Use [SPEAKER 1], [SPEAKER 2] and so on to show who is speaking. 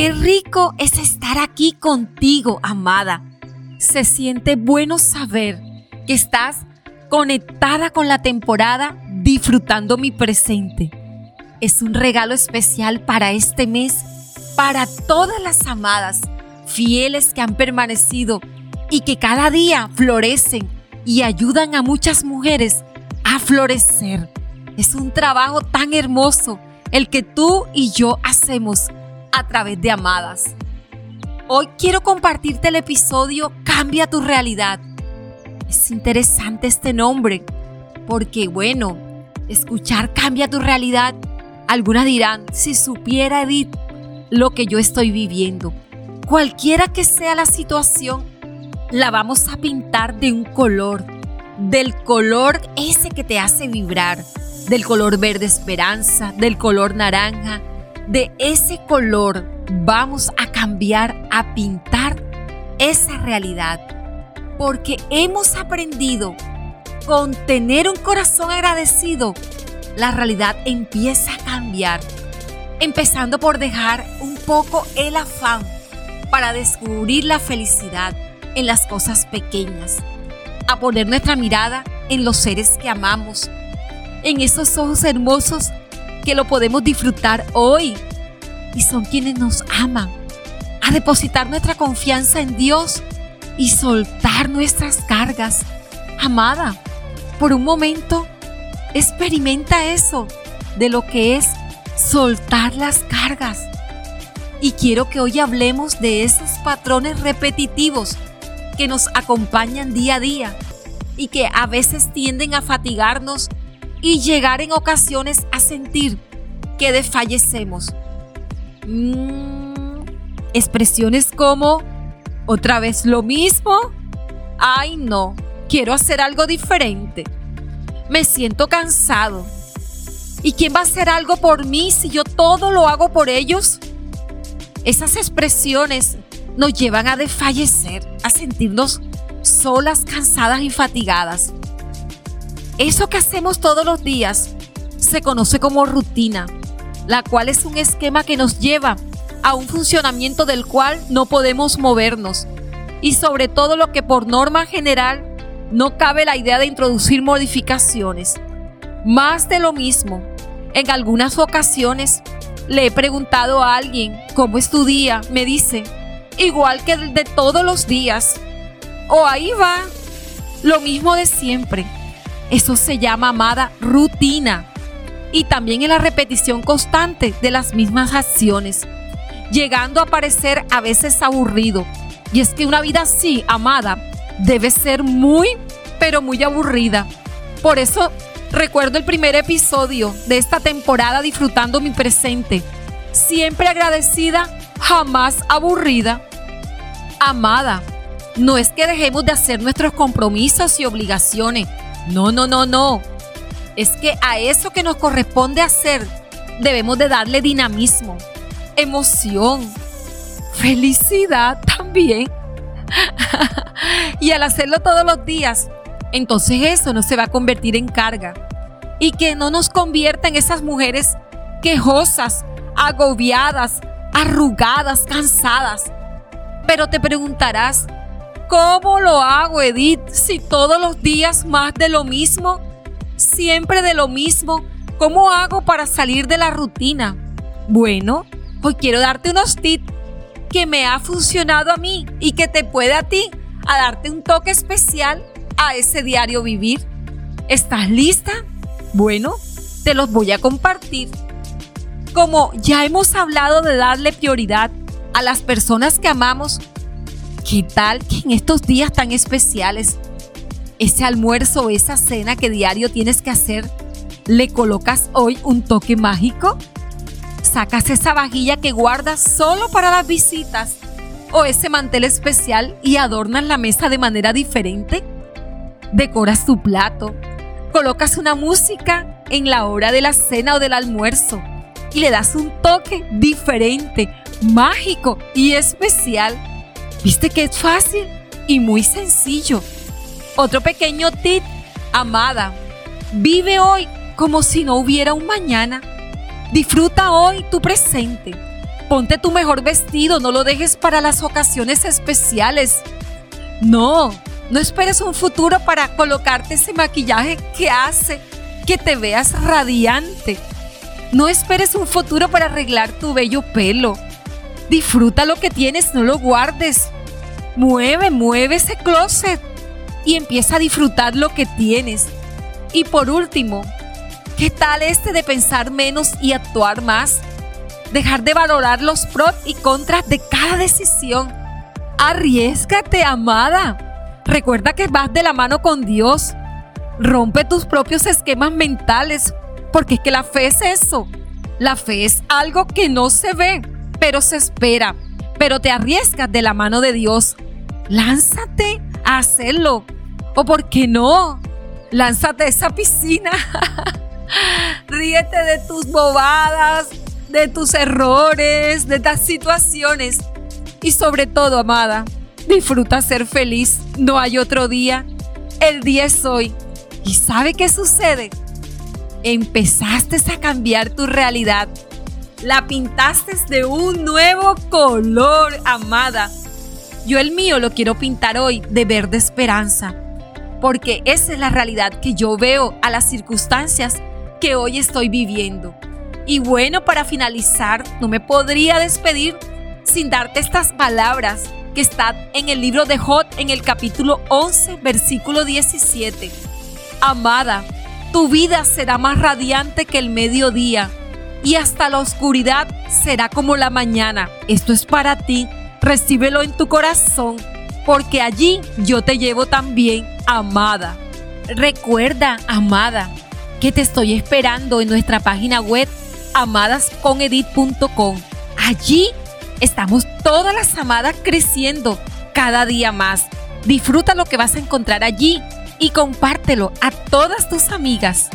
[SPEAKER 1] Qué rico es estar aquí contigo, amada. Se siente bueno saber que estás conectada con la temporada disfrutando mi presente. Es un regalo especial para este mes, para todas las amadas fieles que han permanecido y que cada día florecen y ayudan a muchas mujeres a florecer. Es un trabajo tan hermoso el que tú y yo hacemos a través de Amadas. Hoy quiero compartirte el episodio Cambia tu realidad. Es interesante este nombre porque bueno, escuchar Cambia tu realidad, algunas dirán, si supiera Edith lo que yo estoy viviendo. Cualquiera que sea la situación, la vamos a pintar de un color, del color ese que te hace vibrar, del color verde esperanza, del color naranja, de ese color vamos a cambiar, a pintar esa realidad. Porque hemos aprendido con tener un corazón agradecido, la realidad empieza a cambiar. Empezando por dejar un poco el afán para descubrir la felicidad en las cosas pequeñas, a poner nuestra mirada en los seres que amamos, en esos ojos hermosos que lo podemos disfrutar hoy y son quienes nos aman, a depositar nuestra confianza en Dios y soltar nuestras cargas. Amada, por un momento, experimenta eso de lo que es soltar las cargas. Y quiero que hoy hablemos de esos patrones repetitivos que nos acompañan día a día y que a veces tienden a fatigarnos y llegar en ocasiones a sentir que desfallecemos. Mm, expresiones como, otra vez lo mismo, ay no, quiero hacer algo diferente, me siento cansado. ¿Y quién va a hacer algo por mí si yo todo lo hago por ellos? Esas expresiones nos llevan a desfallecer, a sentirnos solas, cansadas y fatigadas. Eso que hacemos todos los días se conoce como rutina, la cual es un esquema que nos lleva a un funcionamiento del cual no podemos movernos y sobre todo lo que por norma general no cabe la idea de introducir modificaciones. Más de lo mismo, en algunas ocasiones le he preguntado a alguien cómo es tu día, me dice, igual que el de todos los días. O ahí va, lo mismo de siempre. Eso se llama amada rutina. Y también en la repetición constante de las mismas acciones, llegando a parecer a veces aburrido. Y es que una vida así, amada, debe ser muy, pero muy aburrida. Por eso recuerdo el primer episodio de esta temporada disfrutando mi presente. Siempre agradecida, jamás aburrida. Amada, no es que dejemos de hacer nuestros compromisos y obligaciones no, no, no, no. Es que a eso que nos corresponde hacer debemos de darle dinamismo, emoción, felicidad también. y al hacerlo todos los días, entonces eso no se va a convertir en carga. Y que no nos convierta en esas mujeres quejosas, agobiadas, arrugadas, cansadas. Pero te preguntarás, ¿Cómo lo hago, Edith? Si todos los días más de lo mismo, siempre de lo mismo, ¿cómo hago para salir de la rutina? Bueno, hoy quiero darte unos tips que me ha funcionado a mí y que te puede a ti a darte un toque especial a ese diario vivir. ¿Estás lista? Bueno, te los voy a compartir. Como ya hemos hablado de darle prioridad a las personas que amamos, ¿Qué tal que en estos días tan especiales, ese almuerzo o esa cena que diario tienes que hacer, le colocas hoy un toque mágico? ¿Sacas esa vajilla que guardas solo para las visitas o ese mantel especial y adornas la mesa de manera diferente? ¿Decoras tu plato? ¿Colocas una música en la hora de la cena o del almuerzo? Y le das un toque diferente, mágico y especial ¿Viste que es fácil y muy sencillo? Otro pequeño tip, amada, vive hoy como si no hubiera un mañana. Disfruta hoy tu presente. Ponte tu mejor vestido, no lo dejes para las ocasiones especiales. No, no esperes un futuro para colocarte ese maquillaje que hace que te veas radiante. No esperes un futuro para arreglar tu bello pelo. Disfruta lo que tienes, no lo guardes. Mueve, mueve ese closet y empieza a disfrutar lo que tienes. Y por último, ¿qué tal este de pensar menos y actuar más? Dejar de valorar los pros y contras de cada decisión. Arriesgate, amada. Recuerda que vas de la mano con Dios. Rompe tus propios esquemas mentales, porque es que la fe es eso. La fe es algo que no se ve, pero se espera. Pero te arriesgas de la mano de Dios. Lánzate a hacerlo. O por qué no, lánzate a esa piscina. Ríete de tus bobadas, de tus errores, de estas situaciones. Y sobre todo, amada, Disfruta ser feliz, no hay otro día. El día es hoy. ¿Y sabe qué sucede? Empezaste a cambiar tu realidad. La pintaste de un nuevo color, amada. Yo el mío lo quiero pintar hoy de verde esperanza, porque esa es la realidad que yo veo a las circunstancias que hoy estoy viviendo. Y bueno, para finalizar, no me podría despedir sin darte estas palabras que está en el libro de Jod en el capítulo 11, versículo 17. Amada, tu vida será más radiante que el mediodía y hasta la oscuridad será como la mañana. Esto es para ti, recíbelo en tu corazón, porque allí yo te llevo también, amada. Recuerda, amada, que te estoy esperando en nuestra página web amadasconedit.com. Allí Estamos todas las amadas creciendo cada día más. Disfruta lo que vas a encontrar allí y compártelo a todas tus amigas.